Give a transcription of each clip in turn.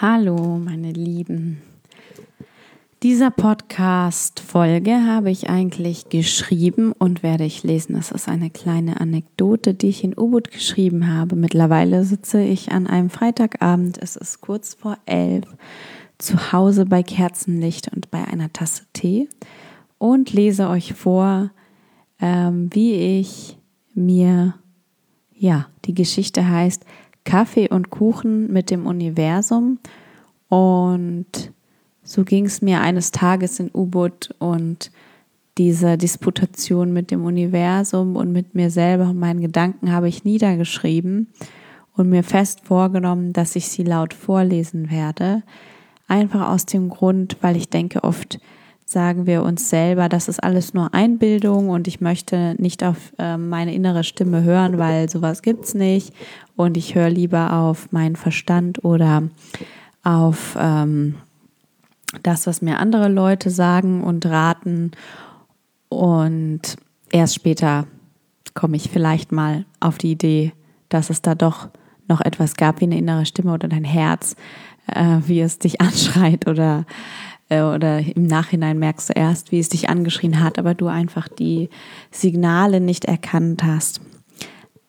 Hallo, meine Lieben. Dieser Podcast-Folge habe ich eigentlich geschrieben und werde ich lesen. Das ist eine kleine Anekdote, die ich in U-Boot geschrieben habe. Mittlerweile sitze ich an einem Freitagabend, es ist kurz vor elf, zu Hause bei Kerzenlicht und bei einer Tasse Tee und lese euch vor, ähm, wie ich mir, ja, die Geschichte heißt Kaffee und Kuchen mit dem Universum. Und so ging es mir eines Tages in U-Boot und diese Disputation mit dem Universum und mit mir selber und meinen Gedanken habe ich niedergeschrieben und mir fest vorgenommen, dass ich sie laut vorlesen werde. Einfach aus dem Grund, weil ich denke, oft sagen wir uns selber, das ist alles nur Einbildung und ich möchte nicht auf äh, meine innere Stimme hören, weil sowas gibt es nicht. Und ich höre lieber auf meinen Verstand oder auf ähm, das, was mir andere Leute sagen und raten. Und erst später komme ich vielleicht mal auf die Idee, dass es da doch noch etwas gab wie eine innere Stimme oder dein Herz, äh, wie es dich anschreit oder äh, oder im Nachhinein merkst du erst, wie es dich angeschrien hat, aber du einfach die Signale nicht erkannt hast.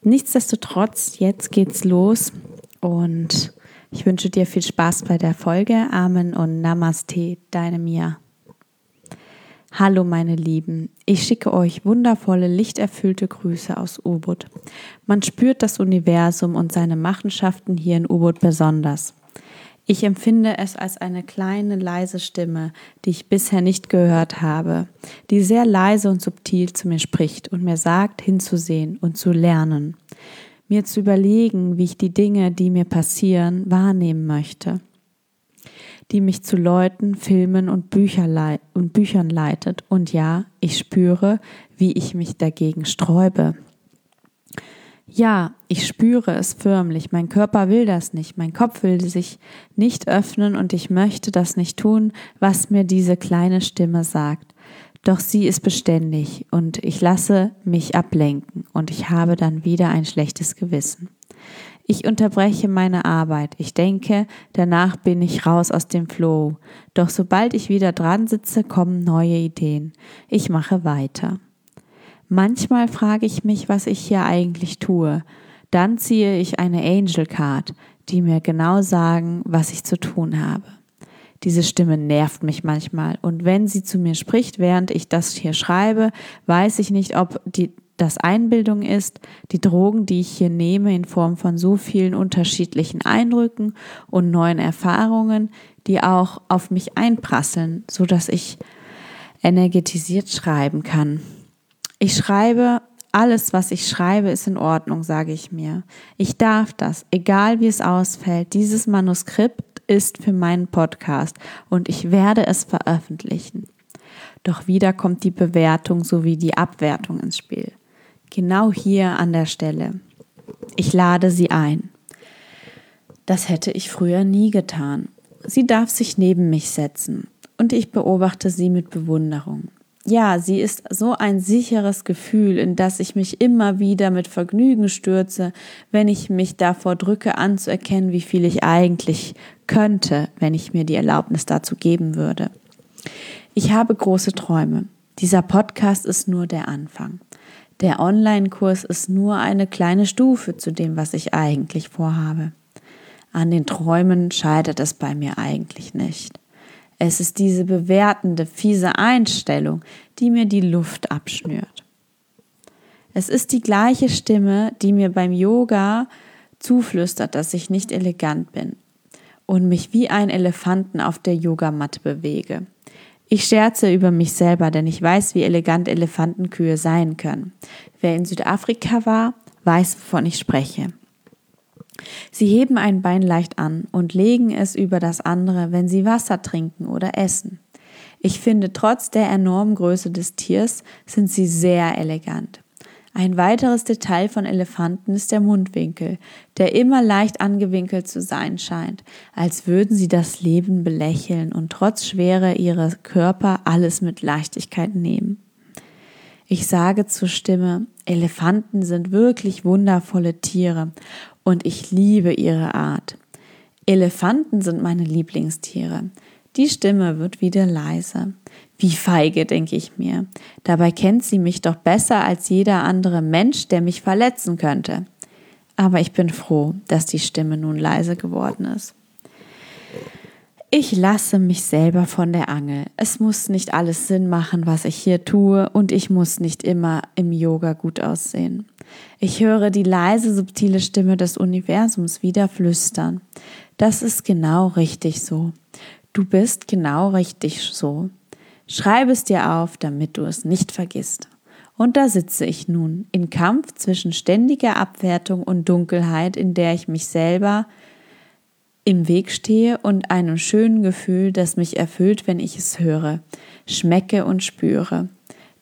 Nichtsdestotrotz, jetzt geht's los und ich wünsche dir viel Spaß bei der Folge. Amen und Namaste, deine Mia. Hallo meine Lieben, ich schicke euch wundervolle, lichterfüllte Grüße aus U-Boot. Man spürt das Universum und seine Machenschaften hier in U-Boot besonders. Ich empfinde es als eine kleine, leise Stimme, die ich bisher nicht gehört habe, die sehr leise und subtil zu mir spricht und mir sagt, hinzusehen und zu lernen, mir zu überlegen, wie ich die Dinge, die mir passieren, wahrnehmen möchte, die mich zu Leuten, Filmen und, Bücher und Büchern leitet. Und ja, ich spüre, wie ich mich dagegen sträube, ja, ich spüre es förmlich. Mein Körper will das nicht. Mein Kopf will sich nicht öffnen und ich möchte das nicht tun, was mir diese kleine Stimme sagt. Doch sie ist beständig und ich lasse mich ablenken und ich habe dann wieder ein schlechtes Gewissen. Ich unterbreche meine Arbeit. Ich denke, danach bin ich raus aus dem Flow. Doch sobald ich wieder dran sitze, kommen neue Ideen. Ich mache weiter. Manchmal frage ich mich, was ich hier eigentlich tue. Dann ziehe ich eine Angel Card, die mir genau sagen, was ich zu tun habe. Diese Stimme nervt mich manchmal und wenn sie zu mir spricht, während ich das hier schreibe, weiß ich nicht, ob die, das Einbildung ist, die Drogen, die ich hier nehme in Form von so vielen unterschiedlichen Eindrücken und neuen Erfahrungen, die auch auf mich einprasseln, so dass ich energetisiert schreiben kann. Ich schreibe, alles, was ich schreibe, ist in Ordnung, sage ich mir. Ich darf das, egal wie es ausfällt. Dieses Manuskript ist für meinen Podcast und ich werde es veröffentlichen. Doch wieder kommt die Bewertung sowie die Abwertung ins Spiel. Genau hier an der Stelle. Ich lade sie ein. Das hätte ich früher nie getan. Sie darf sich neben mich setzen und ich beobachte sie mit Bewunderung ja, sie ist so ein sicheres Gefühl, in das ich mich immer wieder mit Vergnügen stürze, wenn ich mich davor drücke, anzuerkennen, wie viel ich eigentlich könnte, wenn ich mir die Erlaubnis dazu geben würde. Ich habe große Träume. Dieser Podcast ist nur der Anfang. Der Online-Kurs ist nur eine kleine Stufe zu dem, was ich eigentlich vorhabe. An den Träumen scheitert es bei mir eigentlich nicht. Es ist diese bewertende, fiese Einstellung, die mir die Luft abschnürt. Es ist die gleiche Stimme, die mir beim Yoga zuflüstert, dass ich nicht elegant bin und mich wie ein Elefanten auf der Yogamatte bewege. Ich scherze über mich selber, denn ich weiß, wie elegant Elefantenkühe sein können. Wer in Südafrika war, weiß, wovon ich spreche. Sie heben ein Bein leicht an und legen es über das andere, wenn sie Wasser trinken oder essen. Ich finde, trotz der enormen Größe des Tiers sind sie sehr elegant. Ein weiteres Detail von Elefanten ist der Mundwinkel, der immer leicht angewinkelt zu sein scheint, als würden sie das Leben belächeln und trotz Schwere ihrer Körper alles mit Leichtigkeit nehmen. Ich sage zur Stimme, Elefanten sind wirklich wundervolle Tiere und ich liebe ihre Art. Elefanten sind meine Lieblingstiere. Die Stimme wird wieder leise. Wie feige, denke ich mir. Dabei kennt sie mich doch besser als jeder andere Mensch, der mich verletzen könnte. Aber ich bin froh, dass die Stimme nun leise geworden ist. Ich lasse mich selber von der Angel. Es muss nicht alles Sinn machen, was ich hier tue, und ich muss nicht immer im Yoga gut aussehen. Ich höre die leise, subtile Stimme des Universums wieder flüstern. Das ist genau richtig so. Du bist genau richtig so. Schreib es dir auf, damit du es nicht vergisst. Und da sitze ich nun, in Kampf zwischen ständiger Abwertung und Dunkelheit, in der ich mich selber im Weg stehe und einem schönen Gefühl, das mich erfüllt, wenn ich es höre, schmecke und spüre.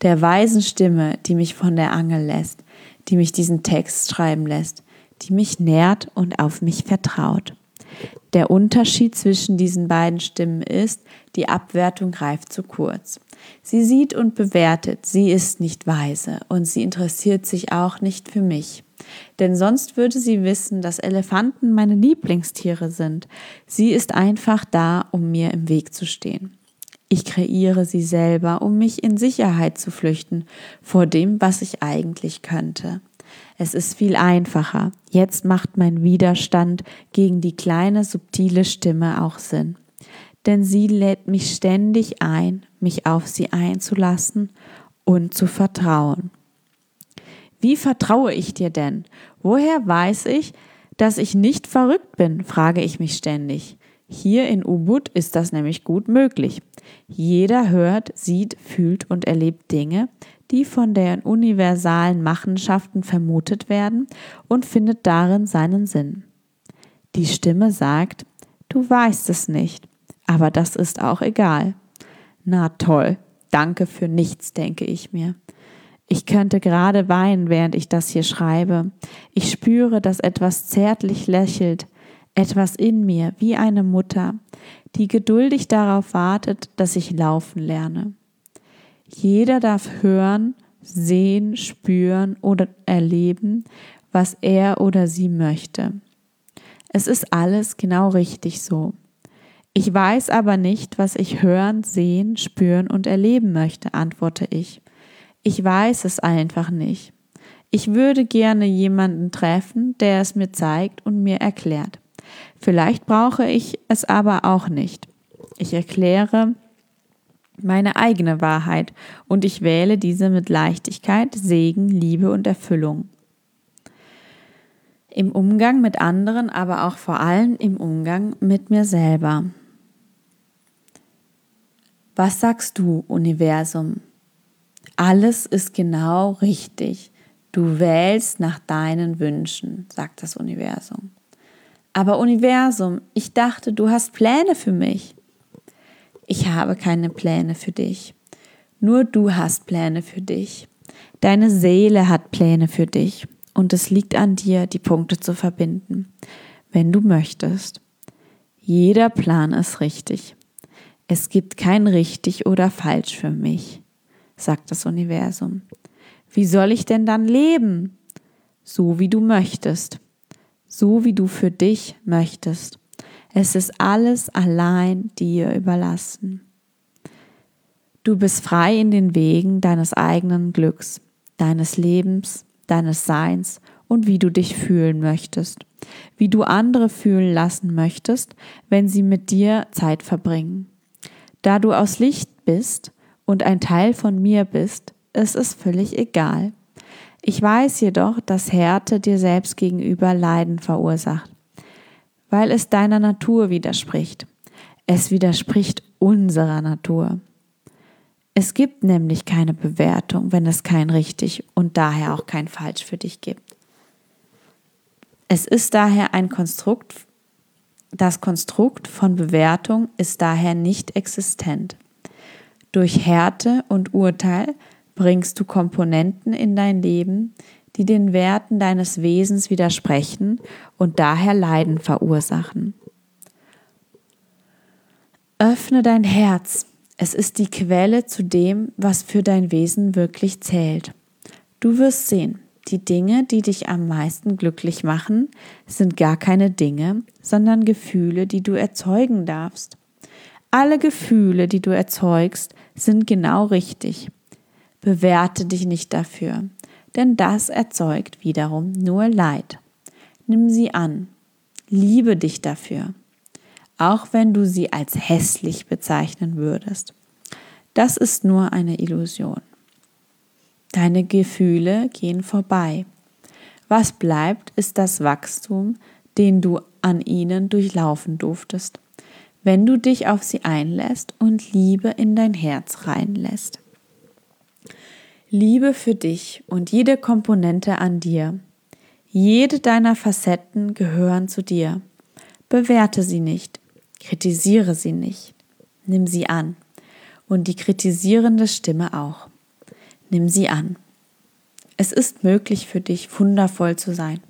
Der weisen Stimme, die mich von der Angel lässt, die mich diesen Text schreiben lässt, die mich nährt und auf mich vertraut. Der Unterschied zwischen diesen beiden Stimmen ist, die Abwertung greift zu kurz. Sie sieht und bewertet, sie ist nicht weise und sie interessiert sich auch nicht für mich. Denn sonst würde sie wissen, dass Elefanten meine Lieblingstiere sind. Sie ist einfach da, um mir im Weg zu stehen. Ich kreiere sie selber, um mich in Sicherheit zu flüchten vor dem, was ich eigentlich könnte. Es ist viel einfacher. Jetzt macht mein Widerstand gegen die kleine, subtile Stimme auch Sinn. Denn sie lädt mich ständig ein, mich auf sie einzulassen und zu vertrauen. Wie vertraue ich dir denn? Woher weiß ich, dass ich nicht verrückt bin, frage ich mich ständig. Hier in Ubud ist das nämlich gut möglich. Jeder hört, sieht, fühlt und erlebt Dinge, die von den universalen Machenschaften vermutet werden und findet darin seinen Sinn. Die Stimme sagt, du weißt es nicht, aber das ist auch egal. Na toll, danke für nichts, denke ich mir. Ich könnte gerade weinen, während ich das hier schreibe. Ich spüre, dass etwas zärtlich lächelt, etwas in mir, wie eine Mutter, die geduldig darauf wartet, dass ich laufen lerne. Jeder darf hören, sehen, spüren oder erleben, was er oder sie möchte. Es ist alles genau richtig so. Ich weiß aber nicht, was ich hören, sehen, spüren und erleben möchte, antworte ich. Ich weiß es einfach nicht. Ich würde gerne jemanden treffen, der es mir zeigt und mir erklärt. Vielleicht brauche ich es aber auch nicht. Ich erkläre meine eigene Wahrheit und ich wähle diese mit Leichtigkeit, Segen, Liebe und Erfüllung. Im Umgang mit anderen, aber auch vor allem im Umgang mit mir selber. Was sagst du, Universum? Alles ist genau richtig. Du wählst nach deinen Wünschen, sagt das Universum. Aber Universum, ich dachte, du hast Pläne für mich. Ich habe keine Pläne für dich. Nur du hast Pläne für dich. Deine Seele hat Pläne für dich. Und es liegt an dir, die Punkte zu verbinden, wenn du möchtest. Jeder Plan ist richtig. Es gibt kein richtig oder falsch für mich, sagt das Universum. Wie soll ich denn dann leben? So wie du möchtest. So wie du für dich möchtest. Es ist alles allein dir überlassen. Du bist frei in den Wegen deines eigenen Glücks, deines Lebens, deines Seins und wie du dich fühlen möchtest, wie du andere fühlen lassen möchtest, wenn sie mit dir Zeit verbringen. Da du aus Licht bist und ein Teil von mir bist, ist es völlig egal. Ich weiß jedoch, dass Härte dir selbst gegenüber Leiden verursacht weil es deiner Natur widerspricht. Es widerspricht unserer Natur. Es gibt nämlich keine Bewertung, wenn es kein richtig und daher auch kein falsch für dich gibt. Es ist daher ein Konstrukt, das Konstrukt von Bewertung ist daher nicht existent. Durch Härte und Urteil bringst du Komponenten in dein Leben, die den Werten deines Wesens widersprechen und daher Leiden verursachen. Öffne dein Herz. Es ist die Quelle zu dem, was für dein Wesen wirklich zählt. Du wirst sehen, Die Dinge, die dich am meisten glücklich machen, sind gar keine Dinge, sondern Gefühle, die du erzeugen darfst. Alle Gefühle, die du erzeugst, sind genau richtig. Bewerte dich nicht dafür, denn das erzeugt wiederum nur Leid. Nimm sie an. Liebe dich dafür, auch wenn du sie als hässlich bezeichnen würdest. Das ist nur eine Illusion. Deine Gefühle gehen vorbei. Was bleibt, ist das Wachstum, den du an ihnen durchlaufen durftest, wenn du dich auf sie einlässt und Liebe in dein Herz reinlässt. Liebe für dich und jede Komponente an dir. Jede deiner Facetten gehören zu dir. Bewerte sie nicht, kritisiere sie nicht, nimm sie an und die kritisierende Stimme auch. Nimm sie an. Es ist möglich für dich, wundervoll zu sein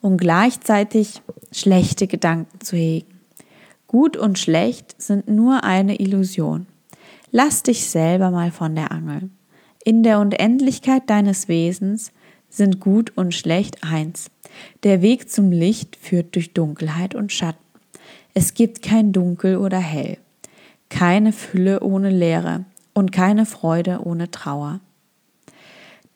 und gleichzeitig schlechte Gedanken zu hegen. Gut und schlecht sind nur eine Illusion. Lass dich selber mal von der Angel. In der Unendlichkeit deines Wesens sind gut und schlecht eins. Der Weg zum Licht führt durch Dunkelheit und Schatten. Es gibt kein Dunkel oder Hell, keine Fülle ohne Leere und keine Freude ohne Trauer.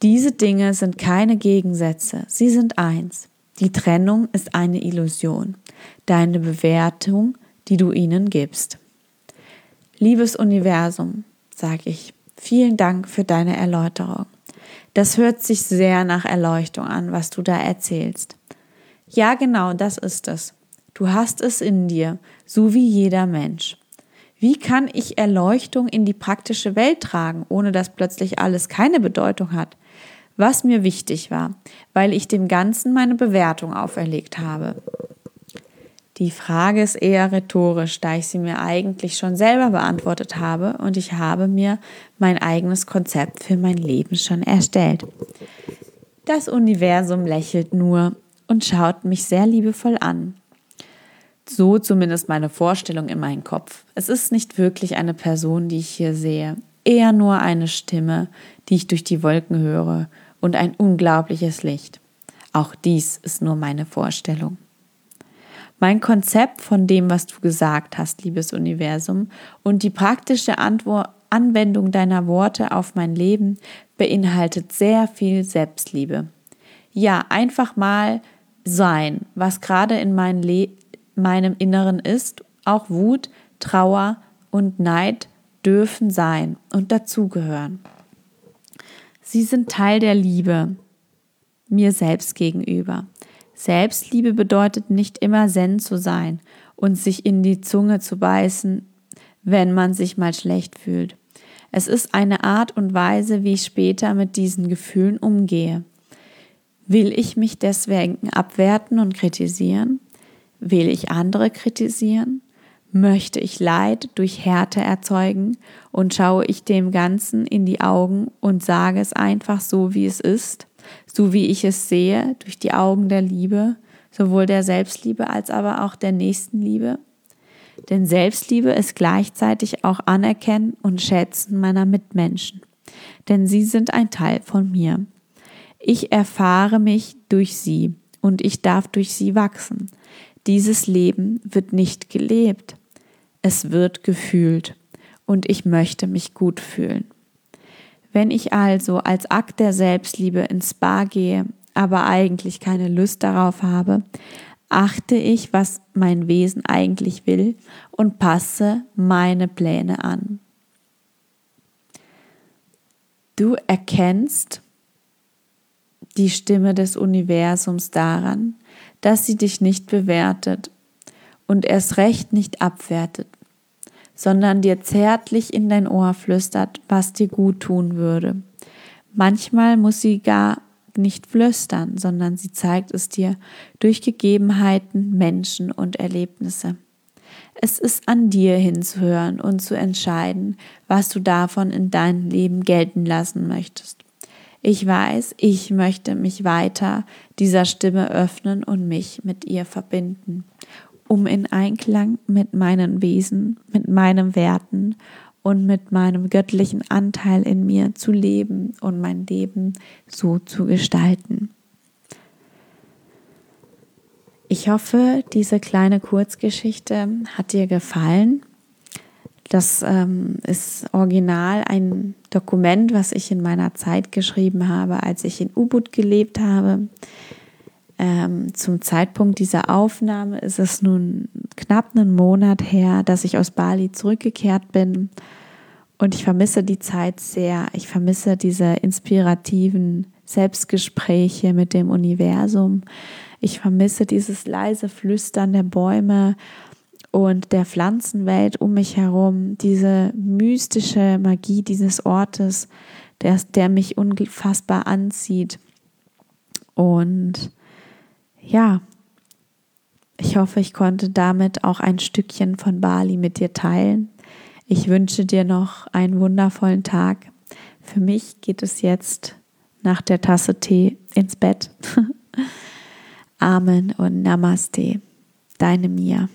Diese Dinge sind keine Gegensätze, sie sind eins. Die Trennung ist eine Illusion, deine Bewertung, die du ihnen gibst. Liebes Universum, sage ich, vielen Dank für deine Erläuterung. Das hört sich sehr nach Erleuchtung an, was du da erzählst. Ja, genau, das ist es. Du hast es in dir, so wie jeder Mensch. Wie kann ich Erleuchtung in die praktische Welt tragen, ohne dass plötzlich alles keine Bedeutung hat? was mir wichtig war, weil ich dem Ganzen meine Bewertung auferlegt habe. Die Frage ist eher rhetorisch, da ich sie mir eigentlich schon selber beantwortet habe und ich habe mir mein eigenes Konzept für mein Leben schon erstellt. Das Universum lächelt nur und schaut mich sehr liebevoll an. So zumindest meine Vorstellung in meinem Kopf. Es ist nicht wirklich eine Person, die ich hier sehe, eher nur eine Stimme, die ich durch die Wolken höre und ein unglaubliches Licht. Auch dies ist nur meine Vorstellung. Mein Konzept von dem, was du gesagt hast, liebes Universum, und die praktische Antwort, Anwendung deiner Worte auf mein Leben beinhaltet sehr viel Selbstliebe. Ja, einfach mal sein, was gerade in mein meinem Inneren ist, auch Wut, Trauer und Neid dürfen sein und dazugehören. Sie sind Teil der Liebe mir selbst gegenüber. Selbstliebe bedeutet nicht immer Zen zu sein und sich in die Zunge zu beißen, wenn man sich mal schlecht fühlt. Es ist eine Art und Weise, wie ich später mit diesen Gefühlen umgehe. Will ich mich deswegen abwerten und kritisieren? Will ich andere kritisieren? Möchte ich Leid durch Härte erzeugen und schaue ich dem Ganzen in die Augen und sage es einfach so, wie es ist, so wie ich es sehe, durch die Augen der Liebe, sowohl der Selbstliebe als aber auch der Nächstenliebe? Denn Selbstliebe ist gleichzeitig auch Anerkennen und Schätzen meiner Mitmenschen, denn sie sind ein Teil von mir. Ich erfahre mich durch sie und ich darf durch sie wachsen. Dieses Leben wird nicht gelebt es wird gefühlt und ich möchte mich gut fühlen. Wenn ich also als Akt der Selbstliebe ins Spa gehe, aber eigentlich keine Lust darauf habe, achte ich, was mein Wesen eigentlich will und passe meine Pläne an. Du erkennst die Stimme des Universums daran, dass sie dich nicht bewertet und erst recht nicht abwertet, sondern dir zärtlich in dein Ohr flüstert, was dir gut tun würde. Manchmal muss sie gar nicht flüstern, sondern sie zeigt es dir durch Gegebenheiten, Menschen und Erlebnisse. Es ist an dir hinzuhören und zu entscheiden, was du davon in deinem Leben gelten lassen möchtest. Ich weiß, ich möchte mich weiter dieser Stimme öffnen und mich mit ihr verbinden um in Einklang mit meinen Wesen, mit meinen Werten und mit meinem göttlichen Anteil in mir zu leben und mein Leben so zu gestalten. Ich hoffe, diese kleine Kurzgeschichte hat dir gefallen. Das ähm, ist original ein Dokument, was ich in meiner Zeit geschrieben habe, als ich in Ubud gelebt habe. Ähm, zum Zeitpunkt dieser Aufnahme ist es nun knapp einen Monat her, dass ich aus Bali zurückgekehrt bin. Und ich vermisse die Zeit sehr. Ich vermisse diese inspirativen Selbstgespräche mit dem Universum. Ich vermisse dieses leise Flüstern der Bäume und der Pflanzenwelt um mich herum, diese mystische Magie dieses Ortes, der, der mich unfassbar anzieht. Und ja, ich hoffe, ich konnte damit auch ein Stückchen von Bali mit dir teilen. Ich wünsche dir noch einen wundervollen Tag. Für mich geht es jetzt nach der Tasse Tee ins Bett. Amen und Namaste. Deine Mia.